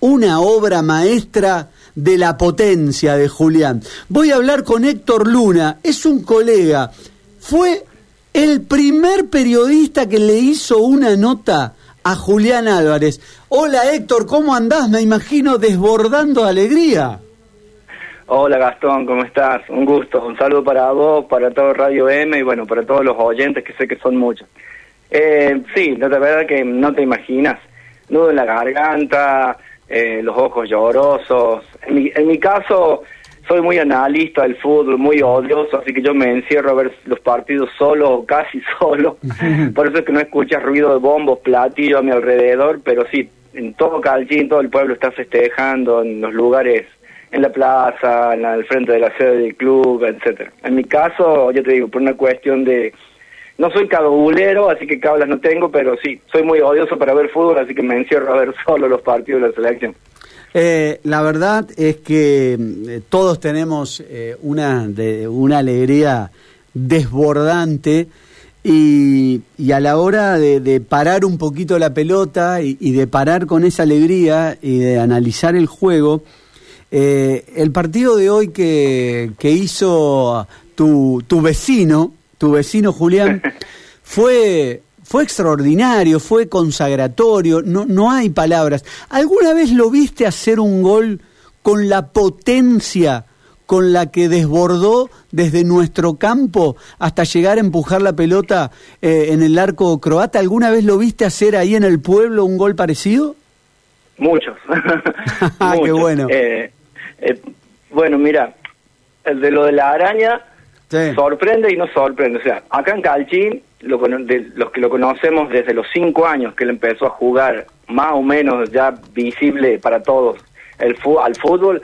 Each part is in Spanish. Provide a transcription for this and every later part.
una obra maestra de la potencia de Julián. Voy a hablar con Héctor Luna, es un colega, fue el primer periodista que le hizo una nota a Julián Álvarez. Hola Héctor, ¿cómo andás? Me imagino desbordando alegría. Hola Gastón, ¿cómo estás? Un gusto, un saludo para vos, para todo Radio M y bueno, para todos los oyentes que sé que son muchos. Eh, sí, la verdad que no te imaginas nudo en la garganta, eh, los ojos llorosos. En mi, en mi caso, soy muy analista del fútbol, muy odioso, así que yo me encierro a ver los partidos solo o casi solo. Por eso es que no escuchas ruido de bombos, platillos a mi alrededor, pero sí, en todo Calchín, todo el pueblo está festejando, en los lugares, en la plaza, en el frente de la sede del club, etcétera. En mi caso, yo te digo, por una cuestión de no soy cabulero, así que cablas no tengo, pero sí, soy muy odioso para ver fútbol, así que me encierro a ver solo los partidos de la selección. Eh, la verdad es que eh, todos tenemos eh, una, una alegría desbordante y, y a la hora de, parar un poquito la pelota y, de parar con esa alegría y de analizar el juego, el partido de hoy que, que hizo tu, tu vecino, tu vecino Julián, fue, fue extraordinario, fue consagratorio, no, no hay palabras. ¿Alguna vez lo viste hacer un gol con la potencia con la que desbordó desde nuestro campo hasta llegar a empujar la pelota eh, en el arco croata? ¿Alguna vez lo viste hacer ahí en el pueblo un gol parecido? Muchos. ah, qué bueno. Eh, eh, bueno, mira, el de lo de la araña Sorprende y no sorprende. O sea, acá en Calchín, lo, de, los que lo conocemos desde los cinco años que él empezó a jugar, más o menos ya visible para todos, el al fútbol,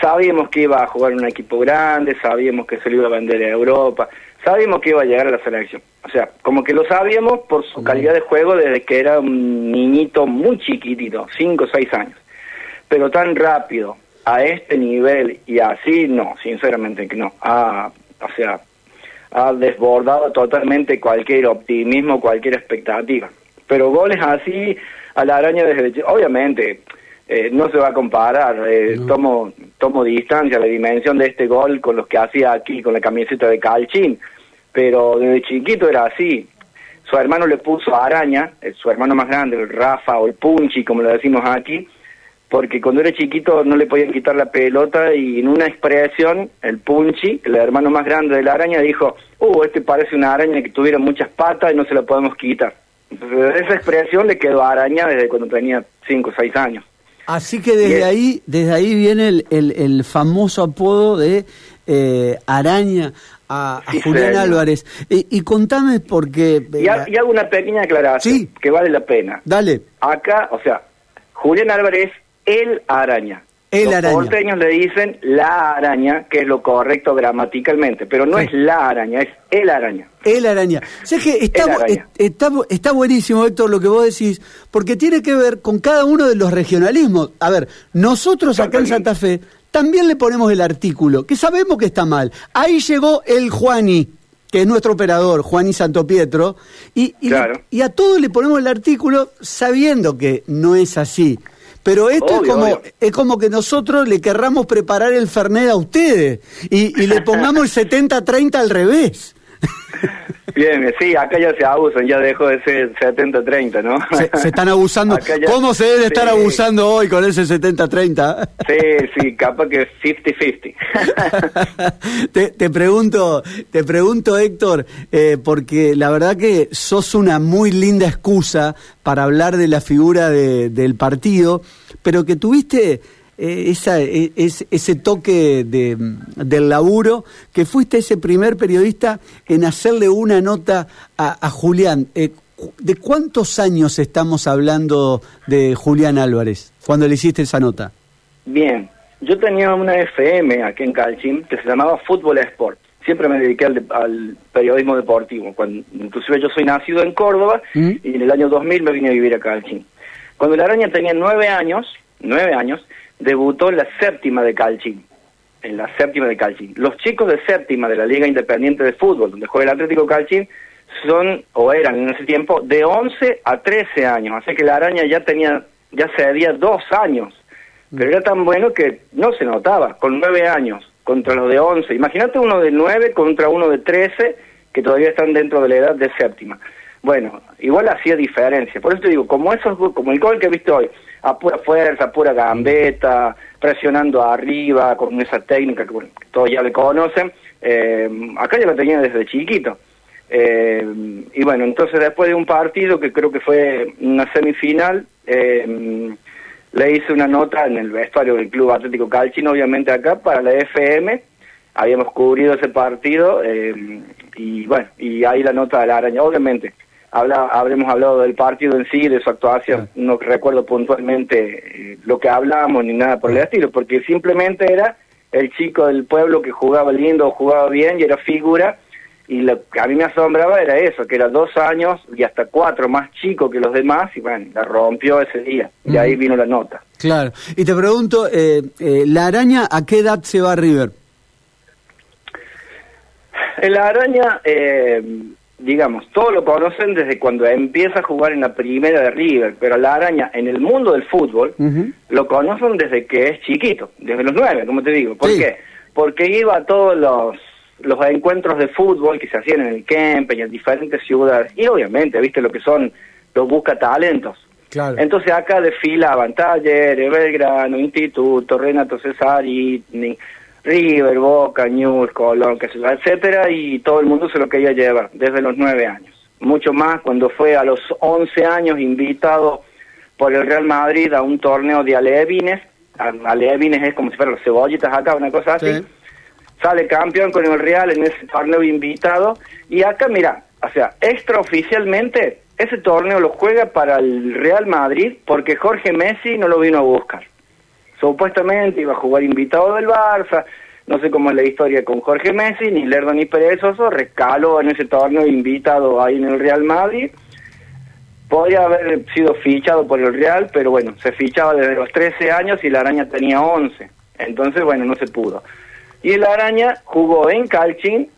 sabíamos que iba a jugar en un equipo grande, sabíamos que se lo iba a vender a Europa, sabíamos que iba a llegar a la selección. O sea, como que lo sabíamos por su calidad de juego desde que era un niñito muy chiquitito, cinco o seis años. Pero tan rápido, a este nivel y así, no, sinceramente que no. Ah, o sea, ha desbordado totalmente cualquier optimismo, cualquier expectativa. Pero goles así a la araña desde... Obviamente, eh, no se va a comparar, eh, tomo, tomo distancia, la dimensión de este gol con los que hacía aquí con la camiseta de Calchín, pero desde chiquito era así. Su hermano le puso araña, eh, su hermano más grande, el Rafa o el Punchi, como lo decimos aquí, porque cuando era chiquito no le podían quitar la pelota y en una expresión el Punchi, el hermano más grande de la araña, dijo, uh, este parece una araña que tuviera muchas patas y no se la podemos quitar. Entonces esa expresión le quedó araña desde cuando tenía 5 o 6 años. Así que desde ahí desde ahí viene el, el, famoso apodo de eh, araña a, Julián Álvarez. y contame porque... Y, hago una pequeña aclaración que vale la pena. Dale. Acá, o sea, Julián Álvarez el araña. El Los araña. porteños le dicen la araña, que es lo correcto gramaticalmente, pero no es la araña, es el araña. El araña. O sea que está, está, está, buenísimo, Héctor, lo que vos decís, porque tiene que ver con cada uno de los regionalismos. A ver, nosotros acá en Santa Fe también le ponemos el artículo, que sabemos que está mal. Ahí llegó el Juani, que es nuestro operador, Juani Santo Pietro, y, y a todos le ponemos el artículo sabiendo que no es así. Pero esto es como es como que nosotros le querramos preparar el Fernet a ustedes y, y le pongamos el 70-30 al revés. Bien, sí, acá ya se abusan, ya dejó de ser 70-30, ¿no? Se, están abusando. ¿Cómo se debe estar abusando hoy con ese 70-30? Sí, sí, capaz que 50-50. te, te, pregunto, te pregunto, Héctor, eh, porque la verdad que sos una muy linda excusa para hablar de la figura de, del partido, pero que tuviste esa, e, ese toque de, del laburo, que fuiste ese primer periodista en hacerle una nota a, Julián. Eh, ¿De cuántos años estamos hablando de Julián Álvarez cuando le hiciste esa nota? Bien, yo tenía una FM aquí en Calchín que se llamaba Fútbol Sport. Siempre me dediqué al, periodismo deportivo. Cuando, inclusive yo soy nacido en Córdoba ¿Mm? y en el año 2000 me vine a vivir a Calchín. Cuando la araña tenía nueve años, nueve años, debutó en la séptima de Calchín. En la séptima de Calchín. Los chicos de séptima de la Liga Independiente de Fútbol, donde juega el Atlético Calchín, son, o eran en ese tiempo, de 11 a 13 años. Así que la araña ya tenía ya cedía dos años, pero era tan bueno que no se notaba, con nueve años, contra los de once. Imagínate uno de nueve contra uno de trece, que todavía están dentro de la edad de séptima. Bueno, igual hacía diferencia. Por eso te digo, como esos, como el gol que viste hoy, a pura fuerza, a pura gambeta, presionando arriba, con esa técnica que, todos ya le conocen, eh, acá ya lo tenía desde chiquito. Eh, y bueno, entonces después de un partido que creo que fue una semifinal, eh, le hice una nota en el vestuario del Club Atlético Calchino, obviamente acá, para la FM. Habíamos cubrido ese partido y bueno, y ahí la nota de la araña. Obviamente, habla, habremos hablado del partido en sí, de su actuación. No recuerdo puntualmente eh, lo que hablamos ni nada por el estilo, porque simplemente era el chico del pueblo que jugaba lindo, jugaba bien y era figura. Y lo que a mí me asombraba era eso, que era dos años y hasta cuatro más chico que los demás, y bueno, la rompió ese día. Y ahí vino la nota. Claro. Y te pregunto, eh, eh, ¿la araña a qué edad se va a River? La araña, eh, digamos, todos lo conocen desde cuando empieza a jugar en la primera de River, pero la araña en el mundo del fútbol lo conocen desde que es chiquito, desde los nueve, como te digo. ¿Por qué? Porque iba a todos los, los encuentros de fútbol que se hacían en el Kempe y en diferentes ciudades, y obviamente, viste lo que son los busca talentos. Claro. Entonces acá desfilaban Talleres, Belgrano, Instituto, Renato Cesari, River, Boca, News, Colón, etcétera, y todo el mundo se lo quería llevar desde los nueve años. Mucho más cuando fue a los once años invitado por el Real Madrid a un torneo de alevines. Alevines es como si fueran los cebollitas acá, una cosa así. Sale campeón con el Real en ese torneo invitado. Y acá, mira, o sea, extraoficialmente, ese torneo lo juega para el Real Madrid porque Jorge Messi no lo vino a buscar supuestamente iba a jugar invitado del Barça, no sé cómo es la historia con Jorge Messi, ni Lerdo ni Perezoso, rescaló en ese torneo invitado ahí en el Real Madrid. Podría haber sido fichado por el Real, pero bueno, se fichaba desde los 13 años y la araña tenía 11. Entonces, bueno, no se pudo. Y el araña jugó en Calchin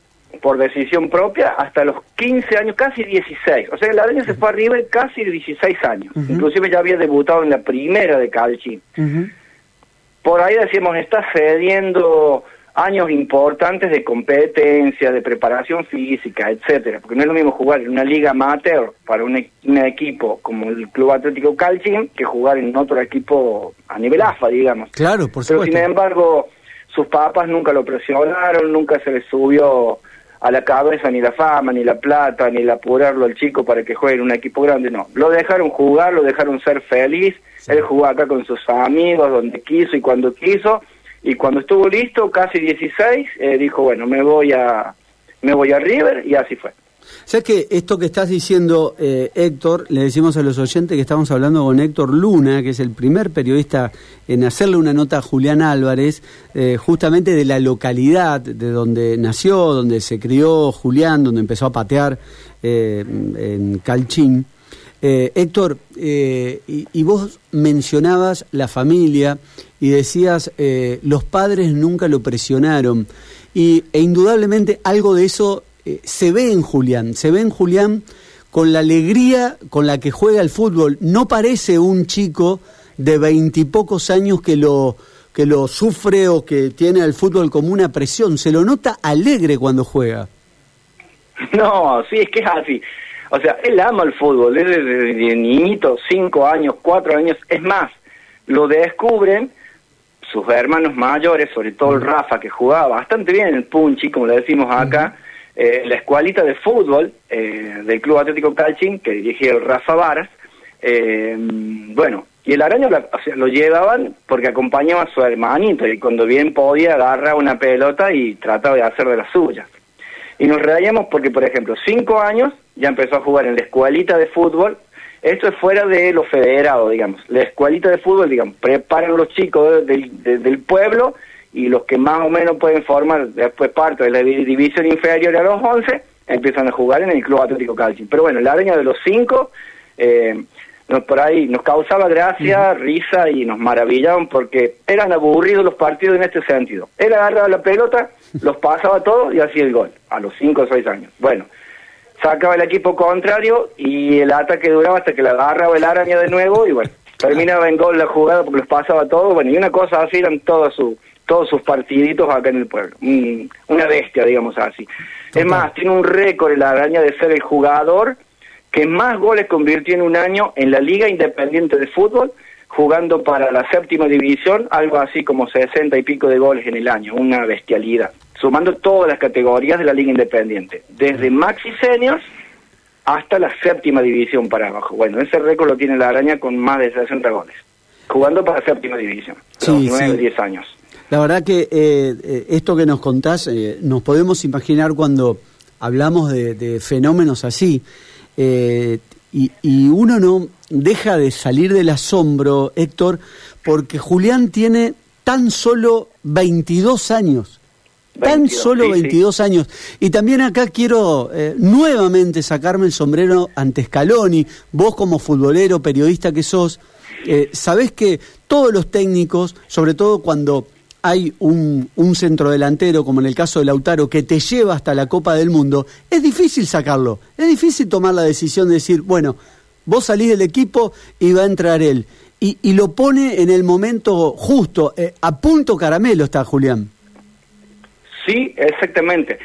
por decisión propia hasta los 15 años, casi 16. O sea, el araña se fue a River casi 16 años. Inclusive ya había debutado en la primera de Calchin por ahí decimos, está cediendo años importantes de competencia, de preparación física, etcétera, porque no es lo mismo jugar en una liga amateur para un, equipo como el Club Atlético Calcín que jugar en otro equipo a nivel AFA, digamos. Claro, por supuesto. Pero sin embargo, sus papas nunca lo presionaron, nunca se le subió a la cabeza ni la fama, ni la plata, ni el apurarlo al chico para que juegue en un equipo grande, no. Lo dejaron jugar, lo dejaron ser feliz, él jugó acá con sus amigos, donde quiso y cuando quiso, y cuando estuvo listo, casi 16, eh, dijo, bueno, me voy a me voy a River, y así fue. ¿Sabes que esto que estás diciendo, eh, Héctor, le decimos a los oyentes que estamos hablando con Héctor Luna, que es el primer periodista en hacerle una nota a Julián Álvarez, eh, justamente de la localidad de donde nació, donde se crió Julián, donde empezó a patear eh, en Calchín. Héctor, y, vos mencionabas la familia y decías, los padres nunca lo presionaron. Y, e indudablemente algo de eso eh, se ve en Julián, se ve en Julián con la alegría con la que juega el fútbol. No parece un chico de veintipocos años que lo, que lo sufre o que tiene al fútbol como una presión. Se lo nota alegre cuando juega. No, sí, es que es así. O sea, él ama el fútbol, es desde niñito, cinco años, cuatro años. Es más, lo descubren sus hermanos mayores, sobre todo el Rafa, que jugaba bastante bien en el punchi, como le decimos acá, eh, la escualita de fútbol eh, del Club Atlético Calchín, que dirigía el Rafa Varas, eh, bueno, y el araño lo llevaban porque acompañaba a su hermanito y cuando bien podía agarra una pelota y trataba de hacer de las suyas. Y nos reíamos porque, por ejemplo, cinco años ya empezó a jugar en la escuelita de fútbol. Esto es fuera de lo federado, digamos. La escuelita de fútbol, digamos, preparan los chicos del pueblo y los que más o menos pueden formar después parte de la división inferior a los 11 empiezan a jugar en el Club Atlético Calcio. Pero bueno, la araña de los cinco eh, nos, por ahí nos causaba gracia, risa y nos maravillaban porque eran aburridos los partidos en este sentido. Él agarraba la pelota, los pasaba todos y hacía el gol a los cinco o seis años. Bueno, sacaba el equipo contrario y el ataque duraba hasta que la agarraba el araña de nuevo y bueno, terminaba en gol la jugada porque los pasaba todo, bueno, y una cosa así eran todos sus todos sus partiditos acá en el pueblo, una bestia, digamos así. Es más, tiene un récord en la araña de ser el jugador que más goles convirtió en un año en la Liga Independiente de Fútbol, jugando para la séptima división, algo así como 60 y pico de goles en el año, una bestialidad, sumando todas las categorías de la Liga Independiente, desde Maxi Seniors hasta la séptima división para abajo. Bueno, ese récord lo tiene la araña con más de 60 goles, jugando para la séptima división, sí, 9 10 años. La verdad que eh, eh, esto que nos contás, eh, nos podemos imaginar cuando hablamos de, fenómenos así, y, uno no deja de salir del asombro, Héctor, porque Julián tiene tan solo 22 años. tan solo 22 años. Y también acá quiero nuevamente sacarme el sombrero ante Scaloni. Vos como futbolero, periodista que sos, sabés que todos los técnicos, sobre todo cuando hay un, un centrodelantero, como en el caso de Lautaro, que te lleva hasta la Copa del Mundo, es difícil sacarlo. Es difícil tomar la decisión de decir, bueno, vos salís del equipo y va a entrar él. Y, y lo pone en el momento justo. Eh, a punto caramelo está Julián. Sí, exactamente.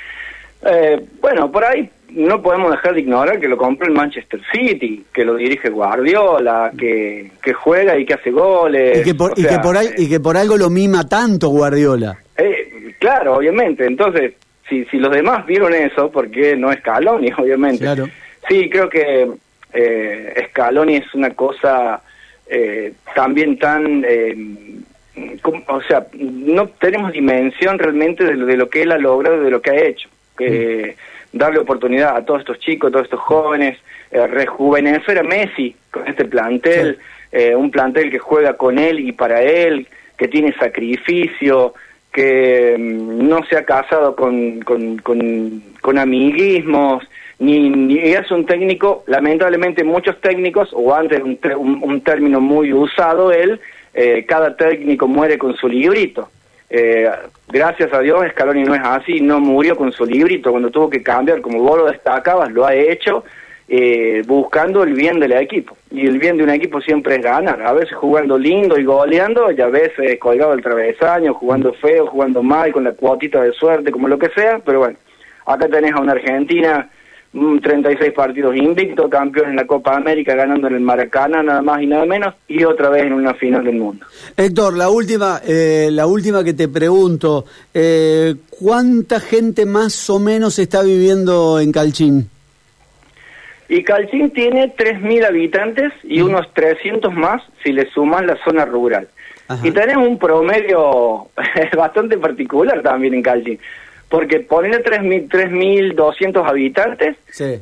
Eh, bueno, por ahí no podemos dejar de ignorar que lo compró el Manchester City, que lo dirige Guardiola, que, que juega y que hace goles. Y que por, y que por, ahí, y que por algo lo mima tanto Guardiola. Eh, claro, obviamente. Entonces, si, si los demás vieron eso, porque no es Scaloni, obviamente. Claro. Sí, creo que eh, Scaloni es una cosa eh, también tan... Eh, o sea, no tenemos dimensión realmente de lo, de lo que él ha logrado, de lo que ha hecho. Que, mm darle oportunidad a todos estos chicos, a todos estos jóvenes, eh, rejuvenecer a Messi con este plantel, eh, un plantel que juega con él y para él, que tiene sacrificio, que mm, no se ha casado con, con, con, amiguismos, ni, ni, es un técnico, lamentablemente muchos técnicos, o antes un, un, término muy usado él, eh, cada técnico muere con su librito. Eh, gracias a Dios, Scaloni no es así, no murió con su librito cuando tuvo que cambiar, como vos lo destacabas, lo ha hecho eh, buscando el bien del equipo. Y el bien de un equipo siempre es ganar, a veces jugando lindo y goleando, y a veces colgado el travesaño, jugando feo, jugando mal, con la cuotita de suerte, como lo que sea, pero bueno, acá tenés a una Argentina 36 partidos invicto, campeón en la Copa América, ganando en el Maracaná, nada más y nada menos, y otra vez en una final del mundo. Héctor, la última, eh, la última que te pregunto, eh, ¿cuánta gente más o menos está viviendo en Calchín? Y Calchín tiene 3.000 habitantes y unos 300 más si le suman la zona rural. Y tenemos un promedio bastante particular también en Calchín porque poniendo 3.200 habitantes,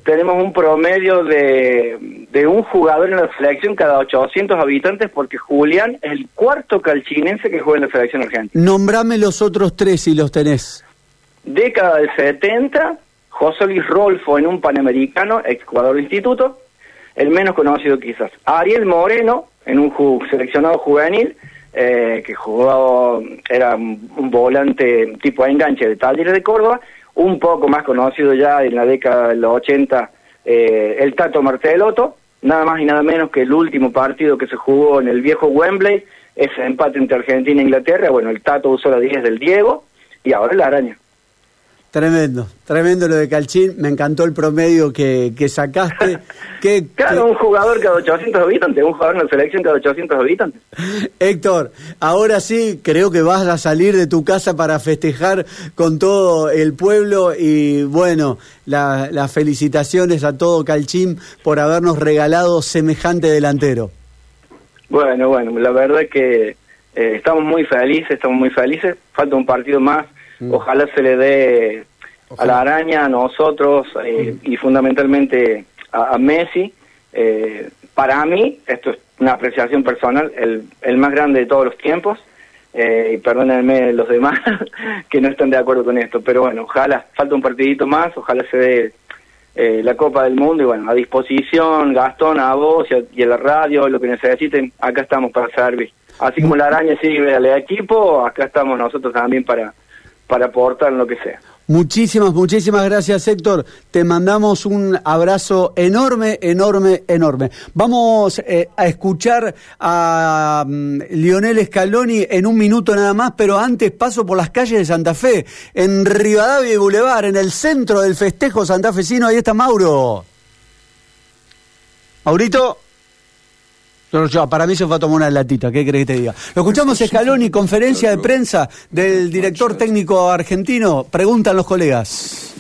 tenemos un promedio de, de un jugador en la selección cada 800 habitantes, porque Julián es el cuarto calchinense que juega en la selección argentina. Nombrame los otros tres si los tenés. Década del 70, José Luis Rolfo en un Panamericano, ex jugador de instituto, el menos conocido quizás. Ariel Moreno en un seleccionado juvenil, eh, que jugó, era un volante tipo enganche de Talleres de Córdoba, un poco más conocido ya en la década de los 80, eh, el Tato Martelotto, nada más y nada menos que el último partido que se jugó en el viejo Wembley, ese empate entre Argentina e Inglaterra, bueno, el Tato usó la 10 del Diego y ahora la araña. Tremendo, tremendo lo de Calchín, me encantó el promedio que, que sacaste. que, claro, un jugador cada 800 habitantes, un jugador en la selección cada 800 habitantes. Héctor, ahora sí, creo que vas a salir de tu casa para festejar con todo el pueblo y bueno, las felicitaciones a todo Calchín por habernos regalado semejante delantero. Bueno, bueno, la verdad es que eh, estamos muy felices, estamos muy felices, falta un partido más Mm. Ojalá se le dé a la araña, a nosotros eh, mm. y fundamentalmente a, Messi. Eh, para mí, esto es una apreciación personal, el, el más grande de todos los tiempos. Eh, y perdónenme los demás que no están de acuerdo con esto, pero bueno, ojalá, falta un partidito más, ojalá se dé la Copa del Mundo y bueno, a disposición, Gastón, a vos y a, la radio, lo que necesiten, acá estamos para servir. Así como la araña sirve al equipo, acá estamos nosotros también para, para aportar lo que sea. Muchísimas, muchísimas gracias Héctor. Te mandamos un abrazo enorme, enorme, enorme. Vamos eh, a escuchar a mm, Lionel Scaloni en un minuto nada más, pero antes paso por las calles de Santa Fe, en Rivadavia y Boulevard, en el centro del festejo santafesino. Ahí está Mauro. Maurito. Para mí se fue a tomar una latita, ¿qué crees que te diga? Lo escuchamos Scaloni, conferencia de prensa del director técnico argentino. Preguntan los colegas.